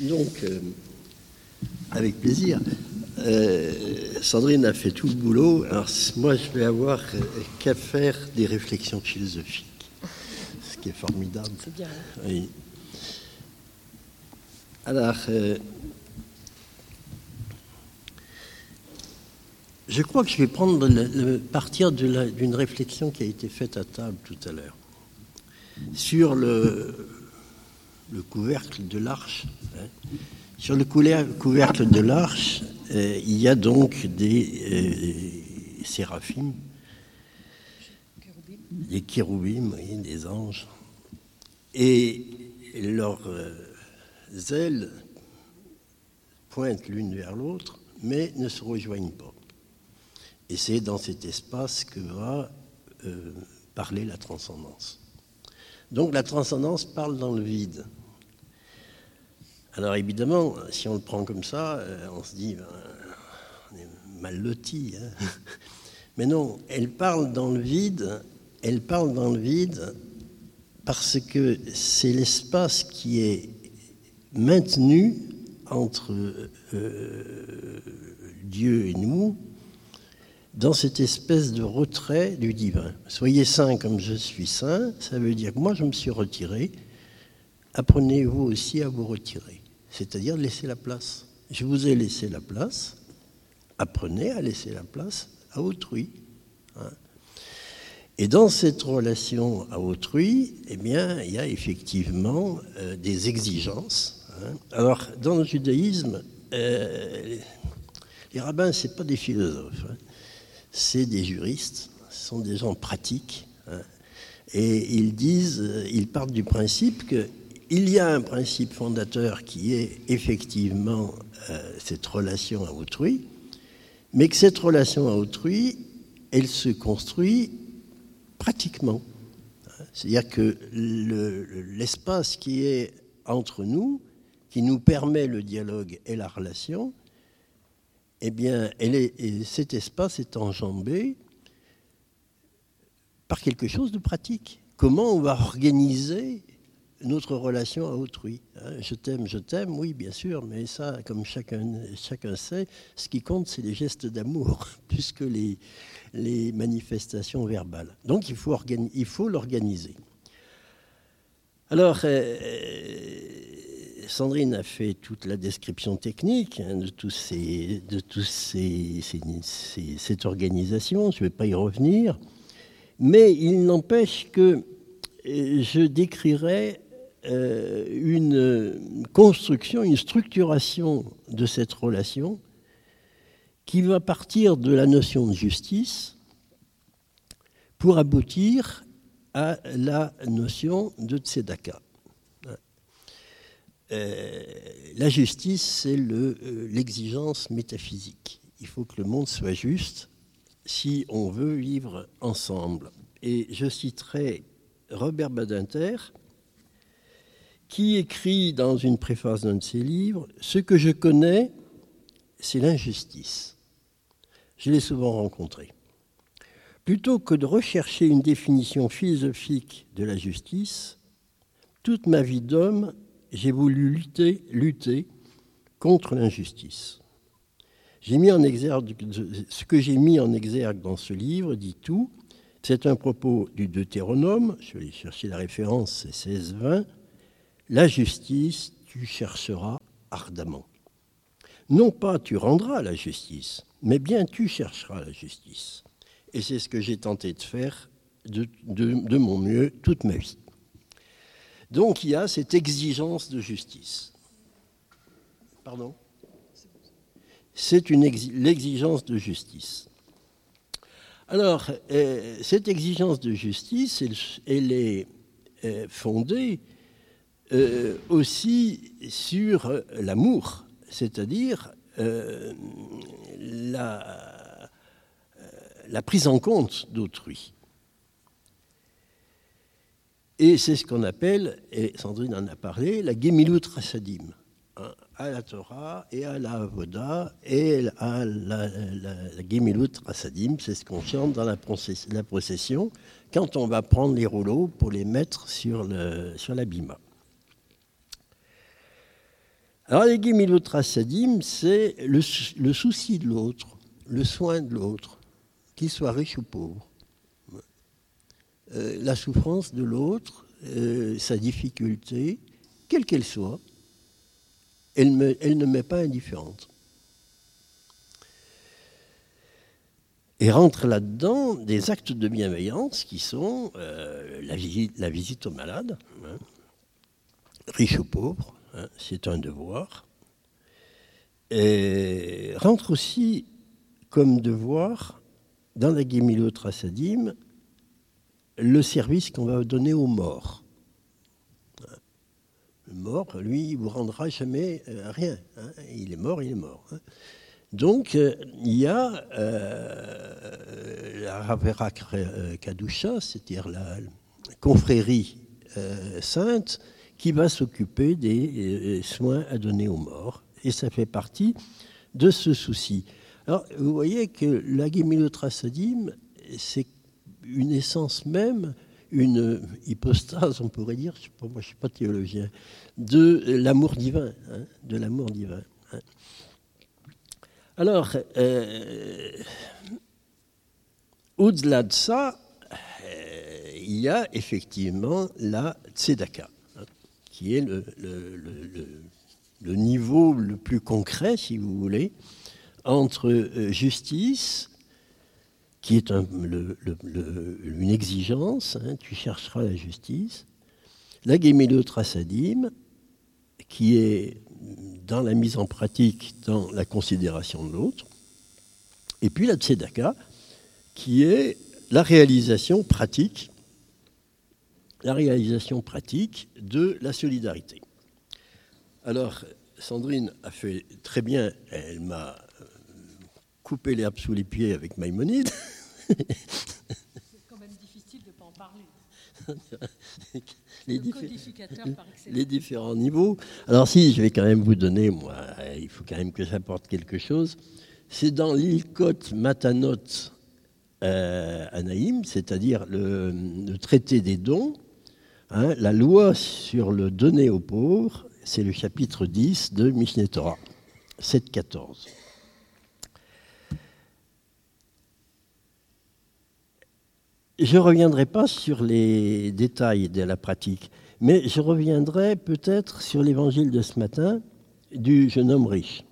Donc, euh, avec plaisir. Euh, Sandrine a fait tout le boulot. Alors, moi, je vais avoir euh, qu'à faire des réflexions philosophiques. Ce qui est formidable. C'est bien. Oui. Alors, je crois que je vais prendre le, partir d'une réflexion qui a été faite à table tout à l'heure sur le, le couvercle de l'arche. Hein. Sur le couvercle de l'arche, euh, il y a donc des euh, des kéroubim, des anges, et leurs euh, ailes pointent l'une vers l'autre, mais ne se rejoignent pas. Et c'est dans cet espace que va parler la transcendance. Donc la transcendance parle dans le vide. Alors évidemment, si on le prend comme ça, euh, on se dit, ben, on est mal loti. Hein. Mais non, elle parle dans le vide, elle parle dans le vide parce que c'est l'espace qui est maintenu entre euh, Dieu et nous, dans cette espèce de retrait du divin. Soyez saint comme je suis saint, ça veut dire que moi je me suis retiré, apprenez-vous aussi à vous retirer, c'est-à-dire laisser la place. Je vous ai laissé la place, apprenez à laisser la place à autrui. Hein. Et dans cette relation à autrui, eh bien, il y a effectivement euh, des exigences. Hein. Alors, dans le judaïsme, euh, les rabbins, ce pas des philosophes. Hein c'est des juristes, ce sont des gens pratiques. Hein. et ils disent, euh, ils partent du principe qu'il y a un principe fondateur qui est effectivement euh, cette relation à autrui, mais que cette relation à autrui, elle se construit pratiquement. C'est-à-dire que l'espace qui est entre nous, qui nous permet le dialogue et la relation, eh bien, cet espace est enjambé par quelque chose de pratique. Comment on va organiser notre relation à autrui hein? Je t'aime, je t'aime, oui, bien sûr, mais ça, comme chacun, chacun sait, ce qui compte, c'est les gestes d'amour, plus que les, les manifestations verbales. Donc, il faut l'organiser. Alors, euh, Sandrine a fait toute la description technique hein, de tous ces, de cette organisation. Je ne vais pas y revenir, mais il n'empêche que euh, je décrirai euh, une construction, une structuration de cette relation qui va partir de la notion de justice pour aboutir à la notion de tzedaka. Euh, la justice, c'est euh, l'exigence métaphysique. Il faut que le monde soit juste si on veut vivre ensemble. Et je citerai Robert Badinter, qui écrit dans une préface d'un de ses livres Ce que je connais, c'est l'injustice. Je l'ai souvent rencontré. Plutôt que de rechercher une définition philosophique de la justice, toute ma vie d'homme j'ai voulu lutter, lutter contre l'injustice. J'ai mis en exergue, ce que j'ai mis en exergue dans ce livre dit tout. C'est un propos du Deutéronome, je vais chercher la référence, c'est 16-20. La justice, tu chercheras ardemment. Non pas tu rendras la justice, mais bien tu chercheras la justice. Et c'est ce que j'ai tenté de faire de, de mon mieux toute ma vie. Donc il y a cette exigence de justice. Pardon? C'est l'exigence de justice. Alors, euh, cette exigence de justice, elle, est euh, fondée euh, aussi sur l'amour, c'est-à-dire la, la, prise en compte d'autrui. Et c'est ce qu'on appelle, et Sandrine en a parlé, la Gemilut Rasadim. Hein, à la Torah et à la Avoda et à la, la, Gemilut Rasadim, c'est ce qu'on chante dans la, procession quand on va prendre les rouleaux pour les mettre sur, le, sur l'abima. Alors, les Gemilotrasadim, c'est le, le, souci de l'autre, le soin de l'autre, qu'il soit riche ou pauvre. Euh, la souffrance de l'autre, euh, sa difficulté, quelle qu'elle soit, elle, ne m'est pas indifférente. Et rentre là-dedans des actes de bienveillance qui sont euh, la, visite, aux malades, hein, riches ou pauvres, hein, c'est un devoir. Rentre aussi comme devoir dans la Trasadim le service qu'on va donner aux morts. Le mort, lui, il vous rendra jamais euh, rien. Hein. Il est mort, il est mort. Hein. Donc, euh, il y a euh, la Ravera Kadusha, c'est-à-dire la confrérie sainte, qui va s'occuper des soins à donner aux morts. Et ça fait partie de ce souci. Alors, vous voyez que la c'est une essence même, une hypostase, on pourrait dire, moi je ne suis pas théologien, de l'amour divin, hein, de l'amour divin. Hein. Alors, euh, au-delà de ça, euh, il y a effectivement la tzedaka, hein, qui est le, le, niveau le plus concret, si vous voulez, entre euh, justice, qui est une exigence, hein, tu chercheras la justice, la Trasadim, qui est dans la mise en pratique, dans la considération de l'autre, et puis la Tzedaka, qui est la réalisation pratique, la réalisation pratique de la solidarité. Alors, Sandrine a fait très bien, elle m'a couper l'herbe sous les pieds avec Maïmonide. C'est quand même difficile de ne pas en parler. les, les, différents niveaux. Alors si, je vais quand même vous donner, moi, il faut quand même que j'apporte quelque chose. C'est dans l'Ilkot Matanot euh, Anaïm, c'est-à-dire le, traité des dons, hein, la loi sur le donner aux pauvres, c'est le chapitre 10 de Mishneh Torah, 7-14. Je ne reviendrai pas sur les détails de la pratique, mais je reviendrai peut-être sur l'évangile de ce matin du jeune homme riche.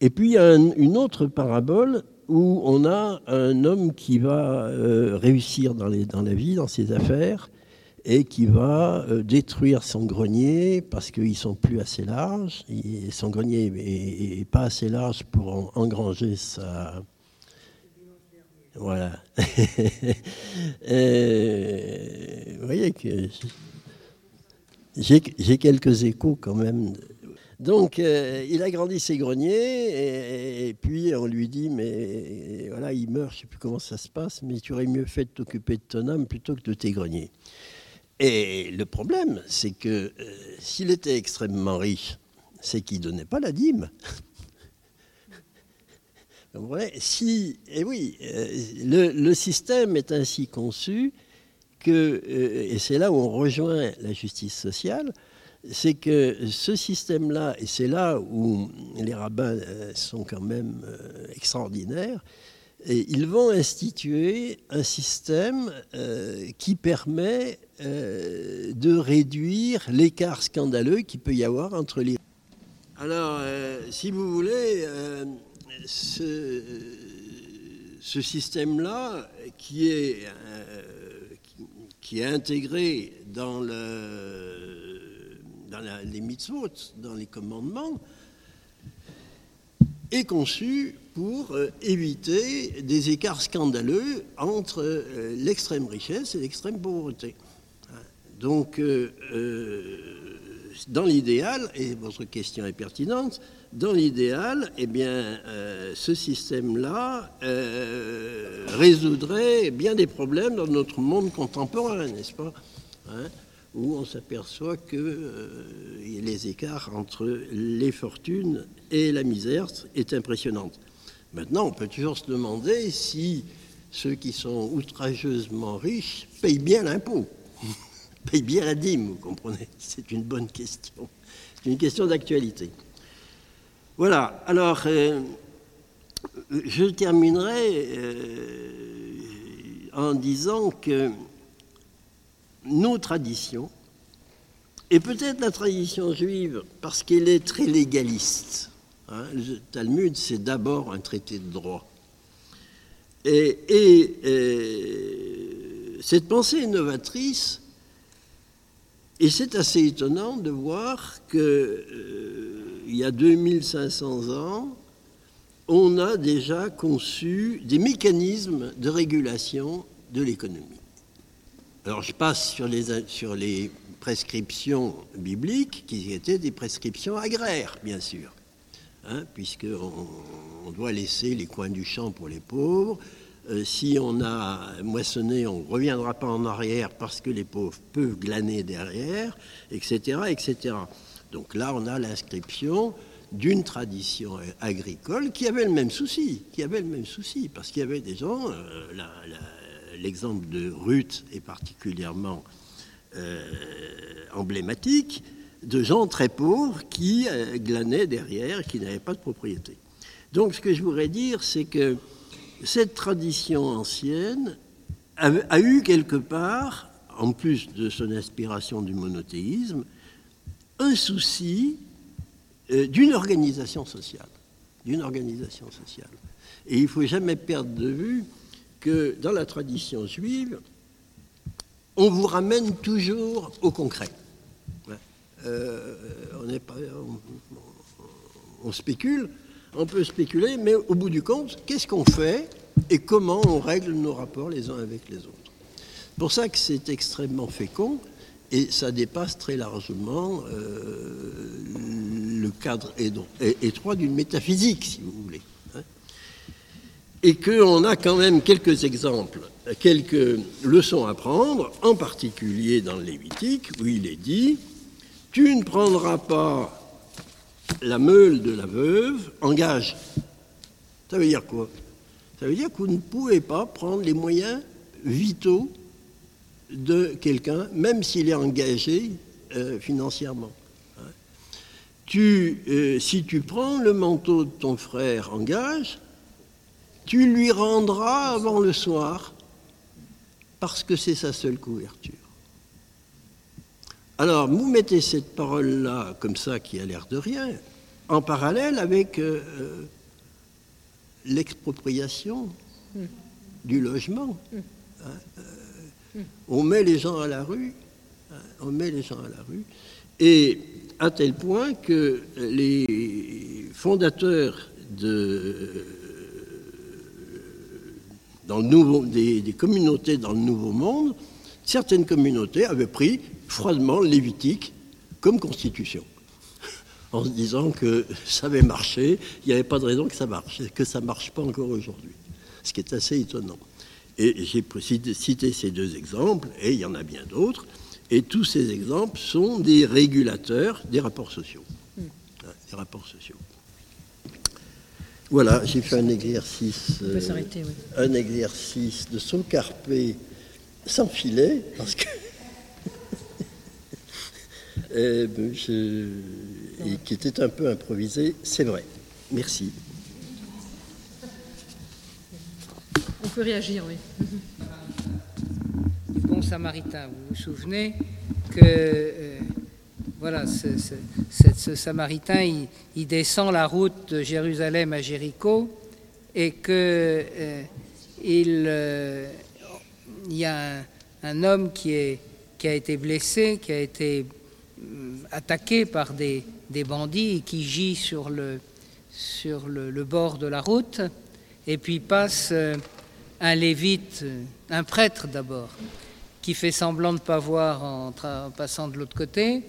Et puis a une autre parabole où on a un homme qui va euh, réussir dans, la vie, dans ses affaires, et qui va euh, détruire son grenier parce qu'ils sont plus assez larges. son grenier n'est pas assez large pour engranger sa, voilà. Euh, vous voyez que j'ai quelques échos quand même. Donc, euh, il a grandi ses greniers, et, puis on lui dit, mais voilà, il meurt, je ne sais plus comment ça se passe, mais tu aurais mieux fait de t'occuper de ton âme plutôt que de tes greniers. Et le problème, c'est que euh, s'il était extrêmement riche, c'est qu'il ne donnait pas la dîme si, et eh oui, euh, le, système est ainsi conçu que, euh, et c'est là où on rejoint la justice sociale, c'est que ce système-là, et c'est là où les rabbins euh, sont quand même extraordinaires, ils vont instituer un système qui permet de réduire l'écart scandaleux qu'il peut y avoir entre les... Alors, si vous voulez ce, système-là, qui est, euh, intégré dans les mitzvot, dans les commandements, est conçu pour euh, éviter des écarts scandaleux entre euh, l'extrême richesse et l'extrême pauvreté. Donc, dans l'idéal, et votre question est pertinente, dans l'idéal, eh bien, euh, ce système-là euh, résoudrait bien des problèmes dans notre monde contemporain, n'est-ce pas hein, Où on s'aperçoit que euh, les écarts entre les fortunes et la misère est impressionnant. Maintenant, on peut toujours se demander si ceux qui sont outrageusement riches payent bien l'impôt. paye bien la dîme, vous comprenez C'est une bonne question. C'est une question d'actualité. Voilà, alors euh, je terminerai euh, en disant que nos traditions, et peut-être la tradition juive, parce qu'elle est très légaliste, hein, le Talmud c'est d'abord un traité de droit, et, euh, cette pensée innovatrice, et c'est assez étonnant de voir euh, y a 2500 ans, on a déjà conçu des mécanismes de régulation de l'économie. Alors je passe sur les, sur les prescriptions bibliques qui étaient des prescriptions agraires, bien sûr, hein, puisqu'on on doit laisser les coins du champ pour les pauvres. Euh, si on a moissonné, on ne reviendra pas en arrière parce que les pauvres peuvent glaner derrière, etc. etc. Donc là, on a l'inscription d'une tradition agricole qui avait le même souci, qui avait le même souci, parce qu'il y avait des gens, euh, l'exemple de Ruth est particulièrement euh, emblématique, de gens très pauvres qui euh, glanaient derrière, qui n'avaient pas de propriété. Donc ce que je voudrais dire, c'est que cette tradition ancienne a eu quelque part, en plus de son inspiration du monothéisme, un souci euh, d'une organisation sociale. D'une organisation sociale. Et il ne faut jamais perdre de vue que dans la tradition juive, on vous ramène toujours au concret. Euh, on, pas, on, spécule, on peut spéculer, mais au bout du compte, qu'est-ce qu'on fait et comment on règle nos rapports les uns avec les autres? C'est pour ça que c'est extrêmement fécond et ça dépasse très largement euh, le cadre étroit d'une métaphysique, si vous voulez. Hein. Et qu'on a quand même quelques exemples, quelques leçons à prendre, en particulier dans le Lévitique, où il est dit Tu ne prendras pas la meule de la veuve en gage. Ça veut dire quoi? Ça veut dire que vous ne pouvez pas prendre les moyens vitaux de quelqu'un, même s'il est engagé euh, financièrement. Tu, euh, si tu prends le manteau de ton frère en gage, tu lui rendras avant le soir, parce que c'est sa seule couverture. Alors, vous mettez cette parole-là, comme ça, qui a l'air de rien, en parallèle avec euh, l'expropriation hmm. du logement. Hmm. Hein, on met les gens à la rue, hein, on met les gens à la rue, et à tel point que les fondateurs des, communautés dans le Nouveau Monde, certaines communautés avaient pris froidement Lévitique comme constitution, en se disant que ça avait marché, il n'y avait pas de raison que ça marche, que ça ne marche pas encore aujourd'hui, ce qui est assez étonnant. Et j'ai cité ces deux exemples, et il y en a bien d'autres, et tous ces exemples sont des régulateurs des rapports sociaux. Hmm. Hein, des rapports sociaux. Voilà, j'ai fait un exercice, euh, un exercice de son carpé sans filet, parce que et, ben, et qui était un peu improvisé, c'est vrai. Merci. On peut réagir, oui. bon samaritain, vous vous souvenez que euh, voilà, ce, samaritain, il, descend la route de Jérusalem à Jéricho et que euh, euh, y a un, homme qui, a été blessé, qui a été attaqué par des, bandits et qui gît sur le, bord de la route et puis passe un lévite, un prêtre d'abord, qui fait semblant de ne pas voir en, passant de l'autre côté,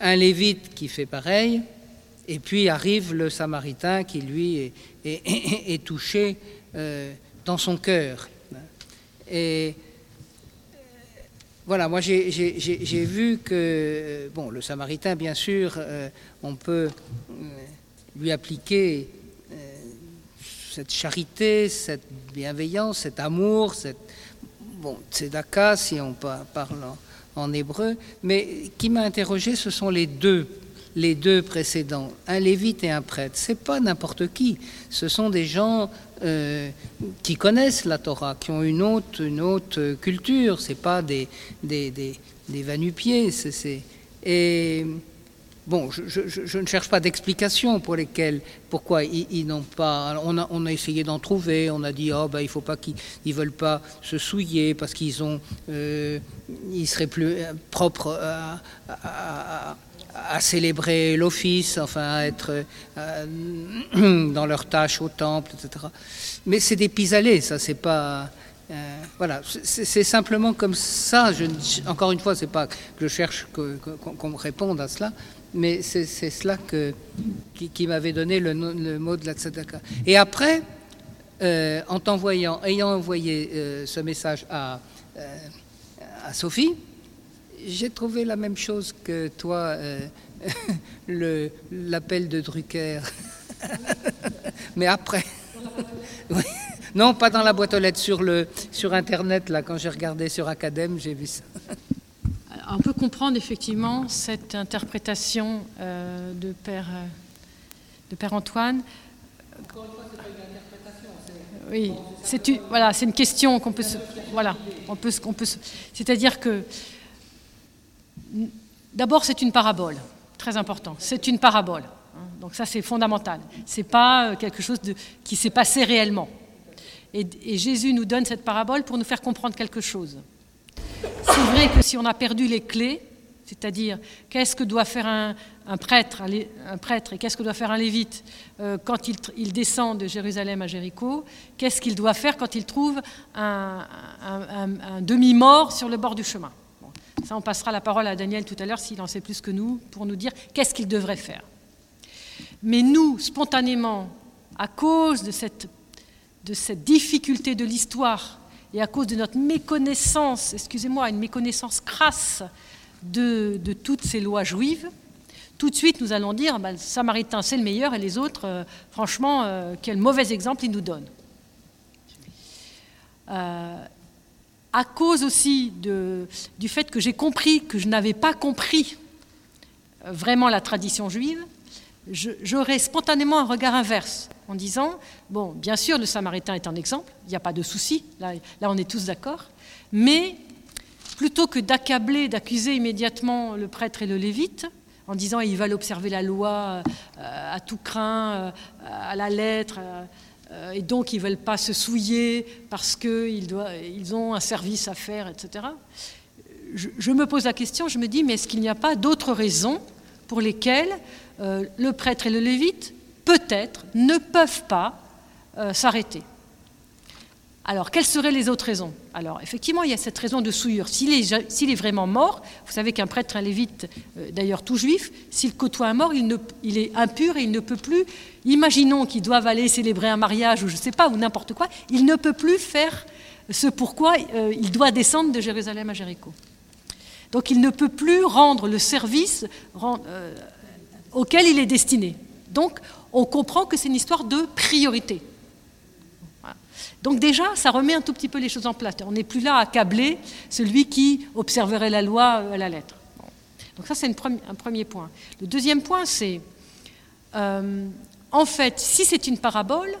un lévite qui fait pareil, et puis arrive le samaritain qui lui est, touché euh, dans son cœur. Et voilà, moi j'ai vu que, bon, le samaritain, bien sûr, euh, on peut euh, lui appliquer cette charité, cette bienveillance, cet amour, cette, bon, tzedaka, si on parle en hébreu. Mais qui m'a interrogé, ce sont les deux les deux précédents, un lévite et un prêtre. C'est pas n'importe qui. Ce sont des gens euh, qui connaissent la Torah, qui ont une autre, une autre culture. C'est pas des des, des, des et Bon, je, ne cherche pas d'explication pour lesquelles, pourquoi ils, n'ont pas. On a, essayé d'en trouver. On a dit, oh ben, il faut pas qu'ils, ils veulent pas se souiller parce qu'ils ont, euh, ils seraient plus propres à, célébrer l'office, enfin à être euh, dans leur tâche au temple, etc. Mais c'est des pis-aller, ça, c'est pas. Euh, voilà, c'est simplement comme ça. Je, encore une fois, c'est pas que je cherche qu'on me réponde à cela, mais c'est cela que, qui, m'avait donné le, mot de la tzedaka. Et après, euh, en t'envoyant, ayant envoyé euh, ce message à, à Sophie, j'ai trouvé la même chose que toi, l'appel de Drucker. mais après. Non, pas dans la boîte aux lettres, sur, le, sur Internet, là, quand j'ai regardé sur Academ, j'ai vu ça on peut comprendre effectivement cette interprétation euh, de, Père, euh, de Père Antoine. Oui, c'est une, voilà, c'est une question qu'on peut se, voilà, on peut, on peut, c'est-à-dire que d'abord c'est une parabole, très important. C'est une parabole, hein. donc ça c'est fondamental. C'est pas euh, quelque chose de, qui s'est passé réellement. Et Jésus nous donne cette parabole pour nous faire comprendre quelque chose. C'est vrai que si on a perdu les clés, c'est-à-dire qu'est-ce que doit faire un, prêtre, un prêtre et qu'est-ce que doit faire un lévite euh, quand il, descend de Jérusalem à Jéricho, qu'est-ce qu'il doit faire quand il trouve un, demi-mort sur le bord du chemin? ça, on passera la parole à Daniel tout à l'heure s'il en sait plus que nous pour nous dire qu'est-ce qu'il devrait faire. Mais nous, spontanément, à cause de cette, de cette difficulté de l'histoire et à cause de notre méconnaissance, excusez-moi, une méconnaissance crasse de, toutes ces lois juives, tout de suite nous allons dire, bah, le Samaritain c'est le meilleur et les autres, euh, franchement, euh, quel mauvais exemple ils nous donnent. Euh, à cause aussi du fait que j'ai compris que je n'avais pas compris vraiment la tradition juive, j'aurais spontanément un regard inverse en disant, bon, bien sûr, le Samaritain est un exemple, il n'y a pas de souci, là, là on est tous d'accord, mais plutôt que d'accabler, d'accuser immédiatement le prêtre et le lévite, en disant ils veulent observer la loi euh, à tout craint, euh, à la lettre, euh, et donc ils ne veulent pas se souiller parce qu'ils ils ont un service à faire, etc. Je, je, me pose la question, je me dis, mais est-ce qu'il n'y a pas d'autres raisons pour lesquelles le prêtre et le lévite peut-être, ne peuvent pas euh, s'arrêter. Alors, quelles seraient les autres raisons? Alors, effectivement, il y a cette raison de souillure. S'il est, vraiment mort, vous savez qu'un prêtre, un lévite, euh, d'ailleurs tout juif, s'il côtoie un mort, il, est impur et il ne peut plus, imaginons qu'ils doivent aller célébrer un mariage ou je ne sais pas, ou n'importe quoi, il ne peut plus faire ce pourquoi euh, il doit descendre de Jérusalem à Jéricho. Donc, il ne peut plus rendre le service auquel il est destiné. Donc, on comprend que c'est une histoire de priorité. Donc déjà, ça remet un tout petit peu les choses en place. On n'est plus là à câbler celui qui observerait la loi euh, à la lettre. Donc ça, c'est un premier point. Le deuxième point, c'est, euh, en fait, si c'est une parabole,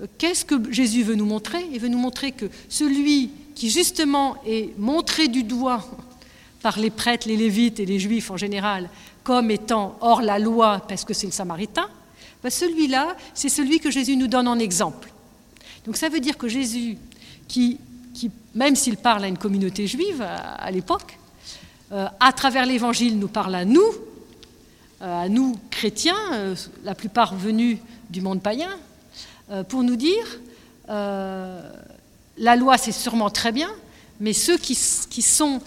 euh, qu'est-ce que Jésus veut nous montrer? Il veut nous montrer que celui qui justement est montré du doigt par les prêtres, les lévites et les juifs en général comme étant hors la loi parce que c'est le samaritain, ben, celui-là, c'est celui que Jésus nous donne en exemple. Donc ça veut dire que Jésus, qui, même s'il parle à une communauté juive à, l'époque, euh, à travers l'Évangile nous parle à nous, euh, à nous chrétiens, euh, la plupart venus du monde païen, pour nous dire, la loi c'est sûrement très bien, mais ceux qui sont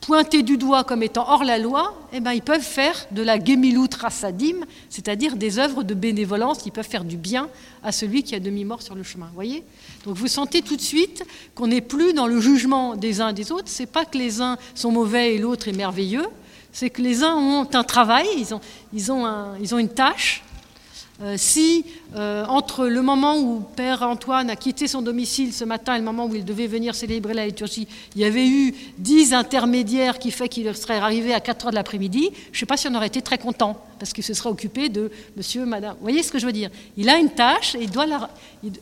pointés du doigt comme étant hors la loi, eh ben, ils peuvent faire de la gemilut rasadim, c'est-à-dire des œuvres de bénévolence, ils peuvent faire du bien à celui qui a demi-mort sur le chemin. Voyez? Donc vous sentez tout de suite qu'on n'est plus dans le jugement des uns des autres. C'est pas que les uns sont mauvais et l'autre est merveilleux. C'est que les uns ont un travail, ils ont, ils ont, ils ont une tâche, euh, si euh, entre le moment où Père Antoine a quitté son domicile ce matin et le moment où il devait venir célébrer la liturgie, il y avait eu dix intermédiaires qui fait qu'il serait arrivé à 4 heures de l'après-midi, je ne sais pas si on aurait été très content, parce qu'il se serait occupé de monsieur, madame. Vous voyez ce que je veux dire? Il a une tâche et il doit la.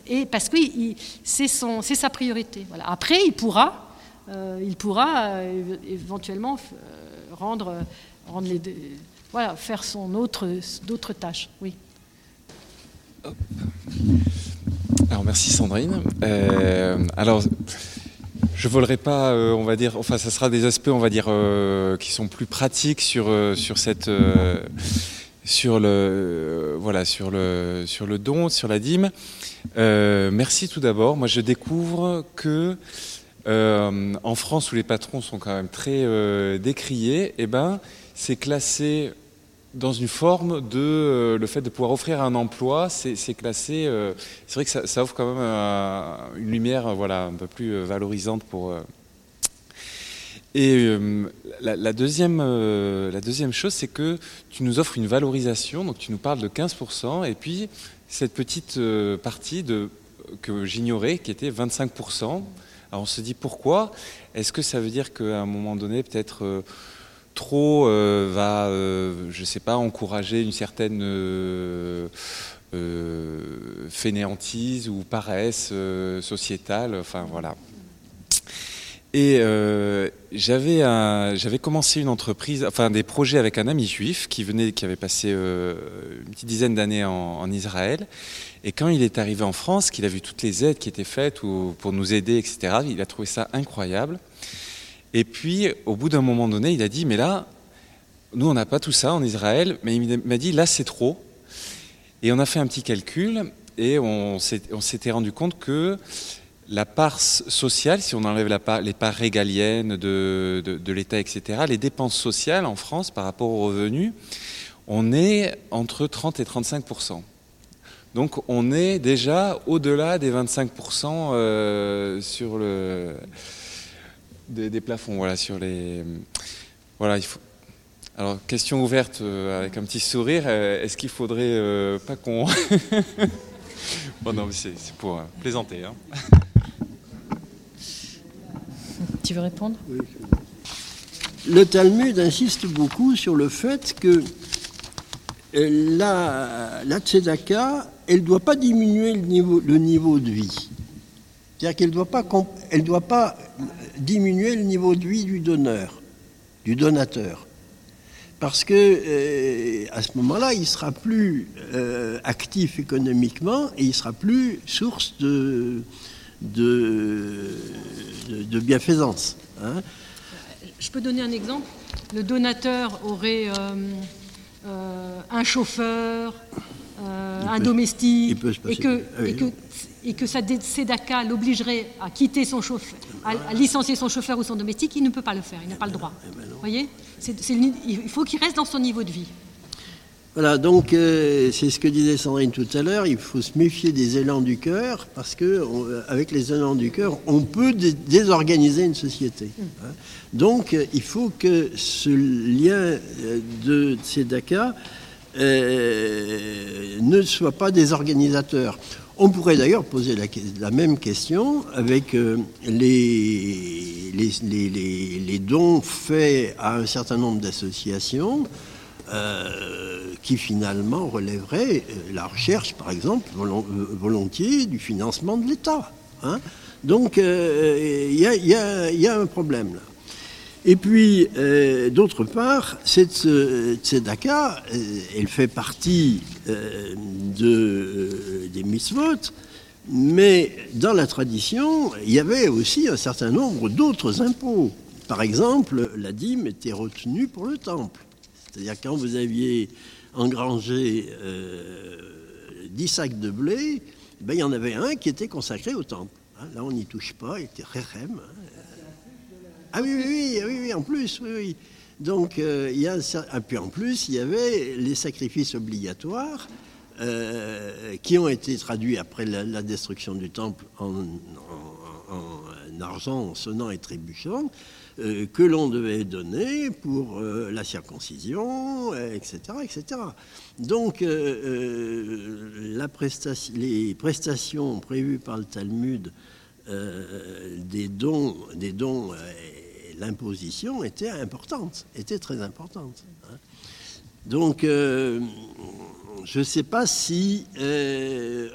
Et parce que c'est sa priorité. Voilà. Après, il pourra, euh, il pourra éventuellement rendre, rendre les, voilà, faire son autre, d'autres tâches. Oui. Alors merci Sandrine. Euh, alors je volerai pas, euh, on va dire, enfin ça sera des aspects, on va dire, euh, qui sont plus pratiques sur sur cette sur le voilà sur le sur le don, sur la dîme. merci tout d'abord. Moi je découvre que en France où les patrons sont quand même très décriés, eh ben c'est classé dans une forme de euh, le fait de pouvoir offrir un emploi, c'est classé. Euh, c'est vrai que ça, offre quand même une lumière, voilà, un peu plus euh, valorisante pour. et la, deuxième, la deuxième chose, c'est que tu nous offres une valorisation, donc tu nous parles de 15%, et puis cette petite partie que j'ignorais, qui était 25%. Alors on se dit pourquoi? Est-ce que ça veut dire qu'à un moment donné, peut-être trop euh, va, euh, je sais pas, encourager une certaine euh, fainéantise ou paresse sociétale. Enfin voilà. Et j'avais j'avais commencé une entreprise, enfin des projets avec un ami juif qui venait, qui avait passé une petite dizaine d'années en, Israël. Et quand il est arrivé en France, qu'il a vu toutes les aides qui étaient faites pour nous aider, etc., il a trouvé ça incroyable. Et puis, au bout d'un moment donné, il a dit, mais là, nous, on n'a pas tout ça en Israël, mais il m'a dit, là, c'est trop. Et on a fait un petit calcul et on s'était rendu compte que la part sociale, si on enlève les parts régaliennes de, de, l'État, etc., les dépenses sociales en France par rapport aux revenus, on est entre 30 et 35% donc on est déjà au-delà des 25% euh, sur le, des, plafonds, voilà, sur les. Voilà, il faut. Alors, question ouverte euh, avec un petit sourire. Euh, est-ce qu'il faudrait euh, pas qu'on. bon, non, c'est pour plaisanter. Hein. Tu veux répondre? Oui. Le Talmud insiste beaucoup sur le fait que la, la tzedaka, elle ne doit pas diminuer le niveau, le niveau de vie. C'est-à-dire qu'elle ne doit, pas, doit pas diminuer le niveau de vie du donneur, du donateur. Parce que euh, à ce moment-là, il sera plus euh, actif économiquement et il sera plus source de, bienfaisance. Hein. Je peux donner un exemple. Le donateur aurait euh, un chauffeur, un domestique, et que, ah et que et que sa Sedaka l'obligerait à quitter son chauffeur, à, licencier son chauffeur ou son domestique, il ne peut pas le faire, il n'a pas le droit. Vous eh ben voyez Il faut qu'il reste dans son niveau de vie. Voilà, donc euh, c'est ce que disait Sandrine tout à l'heure, il faut se méfier des élans du cœur, parce que euh, avec les élans du cœur, on peut désorganiser une société. Hum. Hein. Donc euh, il faut que ce lien de Tzedaka ne soit pas désorganisateur. On pourrait d'ailleurs poser la, même question avec euh, les, dons faits à un certain nombre d'associations euh, qui finalement relèveraient euh, la recherche, par exemple, volontiers du financement de l'État. Hein. Donc il y, a un problème là. Et puis, euh, d'autre part, cette euh, tzedaka, euh, elle fait partie de, des mitzvot, mais dans la tradition, il y avait aussi un certain nombre d'autres impôts. Par exemple, la dîme était retenue pour le temple. C'est-à-dire quand vous aviez engrangé 10 sacs de blé, ben, il y en avait un qui était consacré au temple. Hein, là, on n'y touche pas, il était rérem. Ah oui, oui, oui, en plus, oui, oui. Donc, euh, il y a, ah, puis en plus, il y avait les sacrifices obligatoires euh, qui ont été traduits après la, destruction du temple en, argent, en sonnant et trébuchant, euh, que l'on devait donner pour la circoncision, etc., etc. Donc, les prestations prévues par le Talmud des dons, des dons et l'imposition étaient importantes, étaient très importantes. Hein. Donc, je ne sais pas si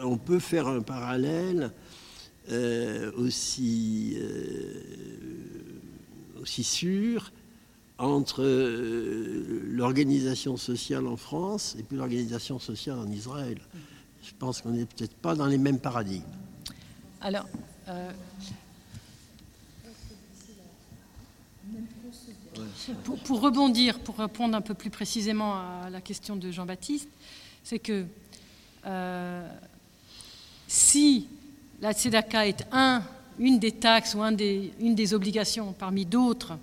on peut faire un parallèle aussi aussi sûr entre euh, l'organisation sociale en France et puis l'organisation sociale en Israël. Je pense qu'on n'est peut-être pas dans les mêmes paradigmes. Alors, euh, pour, rebondir, pour répondre un peu plus précisément à la question de Jean-Baptiste, c'est que euh, si la Tzedaka est un une des taxes ou une des obligations parmi d'autres,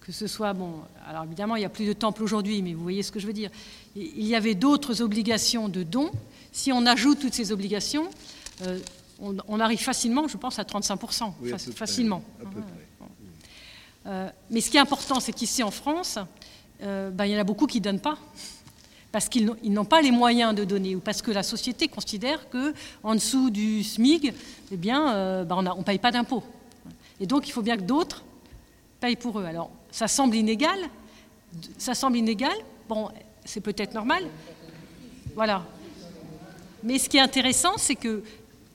que ce soit, bon, alors évidemment, il n'y a plus de temple aujourd'hui, mais vous voyez ce que je veux dire. Il y avait d'autres obligations de dons. Si on ajoute toutes ces obligations, euh, on, arrive facilement, je pense, à 35%, facilement. Euh, mais ce qui est important, c'est qu'ici en France, euh, ben, il y en a beaucoup qui ne donnent pas parce qu'ils n'ont pas les moyens de donner ou parce que la société considère que en dessous du SMIG, eh bien, euh, bah, on ne paye pas d'impôts. Et donc, il faut bien que d'autres payent pour eux. Alors, ça semble inégal. Ça semble inégal. Bon, c'est peut-être normal. Voilà. Mais ce qui est intéressant, c'est que,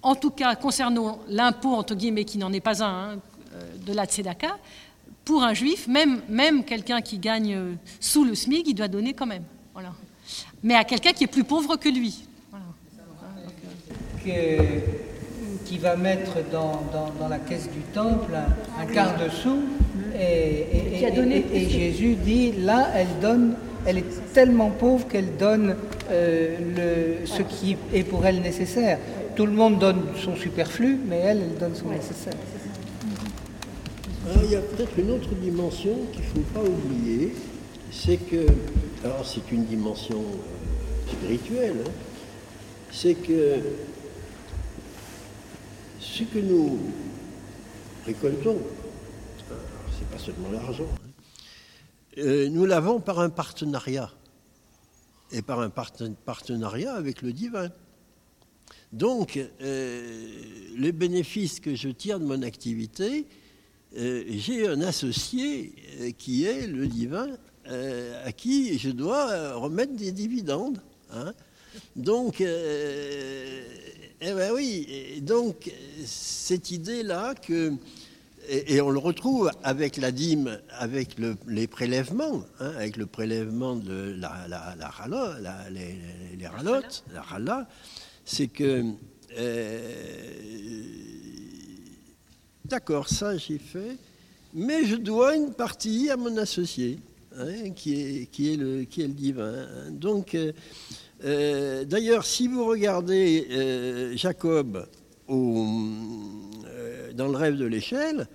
en tout cas, concernant l'impôt, entre guillemets, qui n'en est pas un, hein, euh, de la tzedaka, pour un juif, même, même quelqu'un qui gagne euh, sous le SMIG, il doit donner quand même. Voilà mais à quelqu'un qui est plus pauvre que lui. qui va mettre dans, dans, la caisse du temple un, quart de sou et, et, Jésus dit là elle donne elle est tellement pauvre qu'elle donne euh, le, ce qui est pour elle nécessaire. Tout le monde donne son superflu, mais elle, elle donne son nécessaire. il y a peut-être une autre dimension qu'il ne faut pas oublier, c'est que, alors c'est une dimension euh, spirituelle, hein, c'est que ce que nous récoltons, c'est pas seulement l'argent, hein, euh, nous l'avons par un partenariat, et par un partenariat avec le divin. Donc, euh, les bénéfices que je tire de mon activité, j'ai un associé qui est le divin euh, à qui je dois euh, remettre des dividendes. Hein. Donc, euh, eh ben oui, donc cette idée-là que et, on le retrouve avec la dîme, avec les prélèvements, hein, avec le prélèvement de la, la, la, les, les ralottes, la rala, c'est que d'accord, ça j'ai fait, mais je dois une partie à mon associé. Hein, qui, est, qui, est le, qui est le divin. Donc, euh, euh, d'ailleurs, si vous regardez euh, Jacob dans le rêve de l'échelle,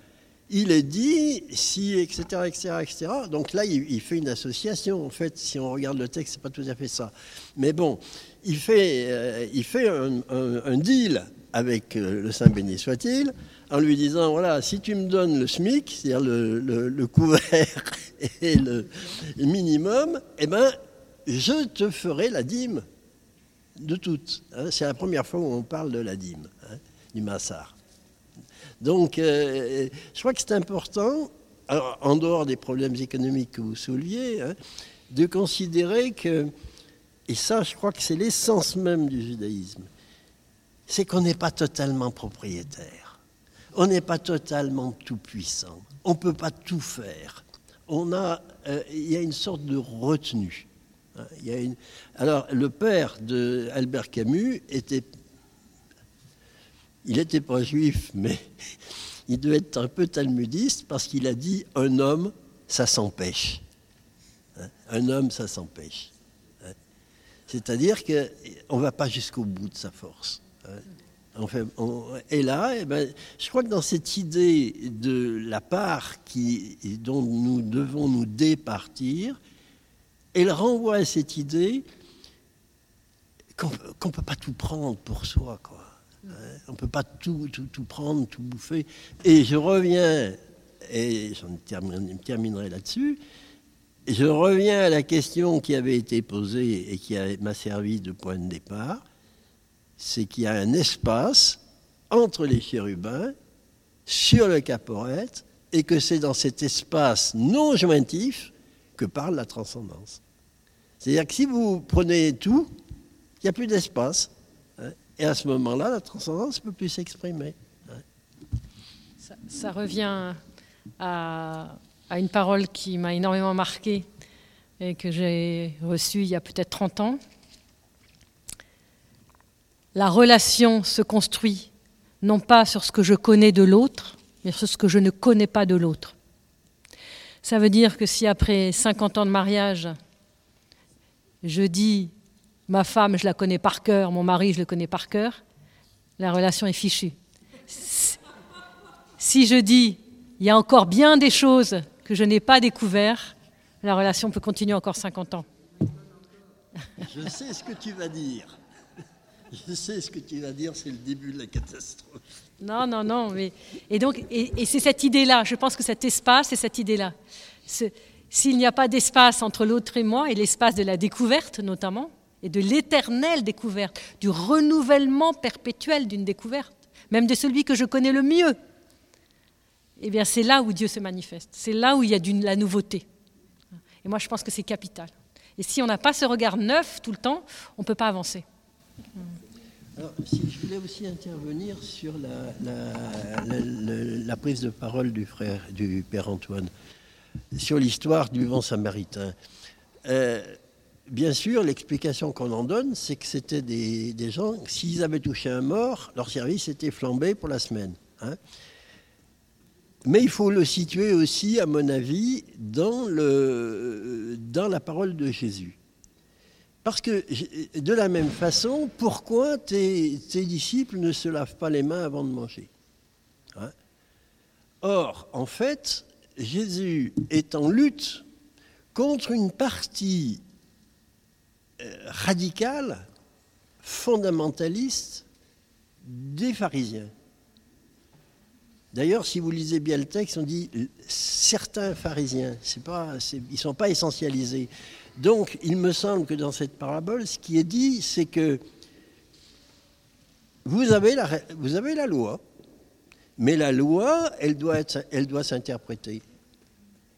il est dit si, etc., etc., etc. Donc là, il, fait une association. En fait, si on regarde le texte, c'est pas tout à fait ça. Mais bon, il fait, il fait un, deal avec le Saint béni soit-il, en lui disant, voilà, si tu me donnes le SMIC, c'est-à-dire le, couvert et le minimum, eh ben, je te ferai la dîme de toutes. Hein. c'est la première fois où on parle de la dîme, hein, du massar. Donc, euh, je crois que c'est important, en dehors des problèmes économiques que vous souleviez, hein, de considérer que, et ça, je crois que c'est l'essence même du judaïsme, c'est qu'on n'est pas totalement propriétaire. On n'est pas totalement tout puissant. On ne peut pas tout faire. On a, euh, il y a une sorte de retenue. Hein. Alors, le père de Albert Camus était, il n'était pas juif, mais il devait être un peu talmudiste parce qu'il a dit un homme, ça s'empêche. Hein, un homme, ça s'empêche. Hein. C'est-à-dire qu'on ne va pas jusqu'au bout de sa force. Et là, eh ben, je crois que dans cette idée de la part dont nous devons nous départir, elle renvoie à cette idée qu'on ne peut pas tout prendre pour soi. Hein, on ne peut pas tout, tout, prendre, tout bouffer. Et je reviens et j'en terminerai là-dessus, je reviens à la question qui avait été posée et qui m'a servi de point de départ, c'est qu'il y a un espace entre les chérubins, sur le caporette, et que c'est dans cet espace non jointif que parle la transcendance. C'est-à-dire que si vous prenez tout, il n'y a plus d'espace. Hein, et à ce moment-là, la transcendance ne peut plus s'exprimer. Hein. Ça, revient à, à, une parole qui m'a énormément marqué et que j'ai reçue il y a peut-être 30 ans. La relation se construit non pas sur ce que je connais de l'autre, mais sur ce que je ne connais pas de l'autre. Ça veut dire que si après 50 ans de mariage, je dis ma femme, je la connais par cœur, mon mari, je le connais par cœur, la relation est fichue. Si je dis il y a encore bien des choses que je n'ai pas découvertes, la relation peut continuer encore 50 ans. Je sais ce que tu vas dire. Je sais ce que tu vas dire, c'est le début de la catastrophe. Non, non, non. Mais, et donc, et, c'est cette idée-là. Je pense que cet espace, c'est cette idée-là. S'il n'y a pas d'espace entre l'autre et moi, et l'espace de la découverte notamment, et de l'éternelle découverte, du renouvellement perpétuel d'une découverte, même de celui que je connais le mieux, eh bien c'est là où Dieu se manifeste. C'est là où il y a de la nouveauté. Et moi, je pense que c'est capital. Et si on n'a pas ce regard neuf tout le temps, on ne peut pas avancer. Si je voulais aussi intervenir sur la, prise de parole du frère, du père Antoine, sur l'histoire du vent samaritain. Euh, bien sûr, l'explication qu'on en donne, c'est que c'était des, gens, s'ils avaient touché un mort, leur service était flambé pour la semaine. Hein. Mais il faut le situer aussi, à mon avis, dans, la parole de Jésus. Parce que, de la même façon, pourquoi tes, disciples ne se lavent pas les mains avant de manger? Hein? Or, en fait, Jésus est en lutte contre une partie euh, radicale, fondamentaliste des pharisiens. D'ailleurs, si vous lisez bien le texte, on dit certains pharisiens, ils ne sont pas essentialisés. Donc, il me semble que dans cette parabole, ce qui est dit, c'est que vous avez, la, loi, mais la loi, elle doit, s'interpréter.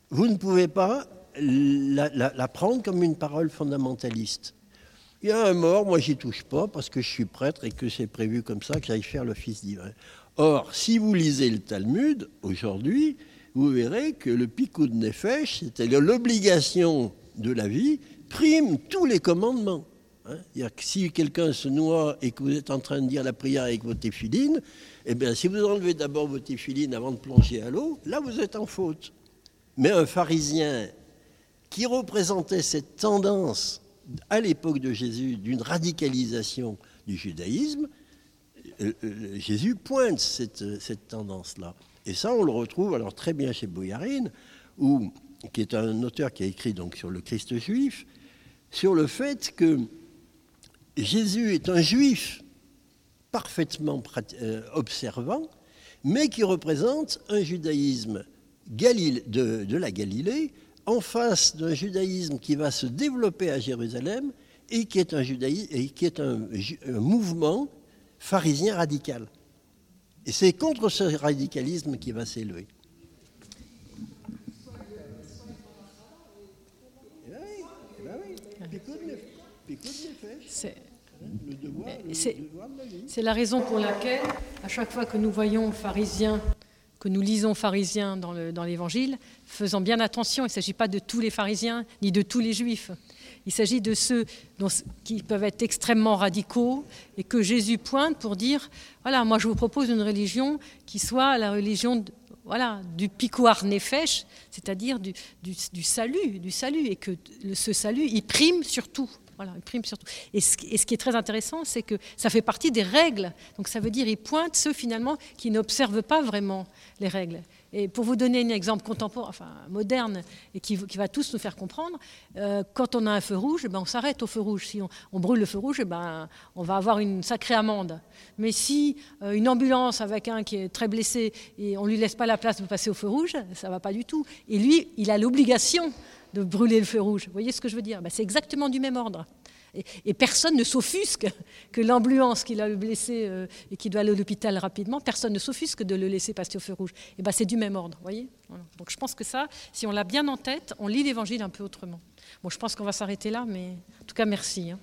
Vous ne pouvez pas la, la, prendre comme une parole fondamentaliste. Il y a un mort, moi j'y touche pas parce que je suis prêtre et que c'est prévu comme ça que j'aille faire l'office divin. Or, si vous lisez le Talmud aujourd'hui, vous verrez que le Pikud Nefesh, c'est-à-dire l'obligation de la vie prime tous les commandements. Hein. si quelqu'un se noie et que vous êtes en train de dire la prière avec vos téphilines, eh bien, si vous enlevez d'abord vos téphilines avant de plonger à l'eau, là, vous êtes en faute. Mais un pharisien qui représentait cette tendance à l'époque de Jésus d'une radicalisation du judaïsme, Jésus pointe cette, cette tendance-là. Et ça, on le retrouve alors très bien chez Bouyarine, qui est un auteur qui a écrit donc sur le Christ juif, sur le fait que Jésus est un juif parfaitement euh, observant, mais qui représente un judaïsme de, la Galilée en face d'un judaïsme qui va se développer à Jérusalem et qui est un mouvement pharisien radical. Et c'est contre ce radicalisme qui va s'élever. C'est la raison pour laquelle, à chaque fois que nous voyons pharisiens, que nous lisons pharisiens dans l'Évangile, faisons bien attention, il ne s'agit pas de tous les pharisiens, ni de tous les juifs. Il s'agit de ceux qui peuvent être extrêmement radicaux et que Jésus pointe pour dire, voilà, moi je vous propose une religion qui soit la religion voilà, du picoir nefesh, c'est-à-dire du, salut, du salut, et que ce salut, il prime sur tout. Voilà, il prime surtout. Et ce, et ce qui est très intéressant, c'est que ça fait partie des règles. Donc ça veut dire, il pointe ceux finalement qui n'observent pas vraiment les règles. Et pour vous donner un exemple contemporain, enfin moderne, et qui, va tous nous faire comprendre, euh, quand on a un feu rouge, eh ben, on s'arrête au feu rouge. Si on, brûle le feu rouge, eh ben, on va avoir une sacrée amende. Mais si euh, une ambulance avec un qui est très blessé et on lui laisse pas la place de passer au feu rouge, ça va pas du tout. Et lui, il a l'obligation de brûler le feu rouge. Vous voyez ce que je veux dire? Ben, C'est exactement du même ordre. Et, personne ne s'offusque que l'ambulance qui l'a blessé euh, et qui doit aller à l'hôpital rapidement, personne ne s'offusque de le laisser passer au feu rouge. Et ben c'est du même ordre, voyez? Donc je pense que ça, si on l'a bien en tête, on lit l'Évangile un peu autrement. Bon, je pense qu'on va s'arrêter là, mais en tout cas, merci. Hein.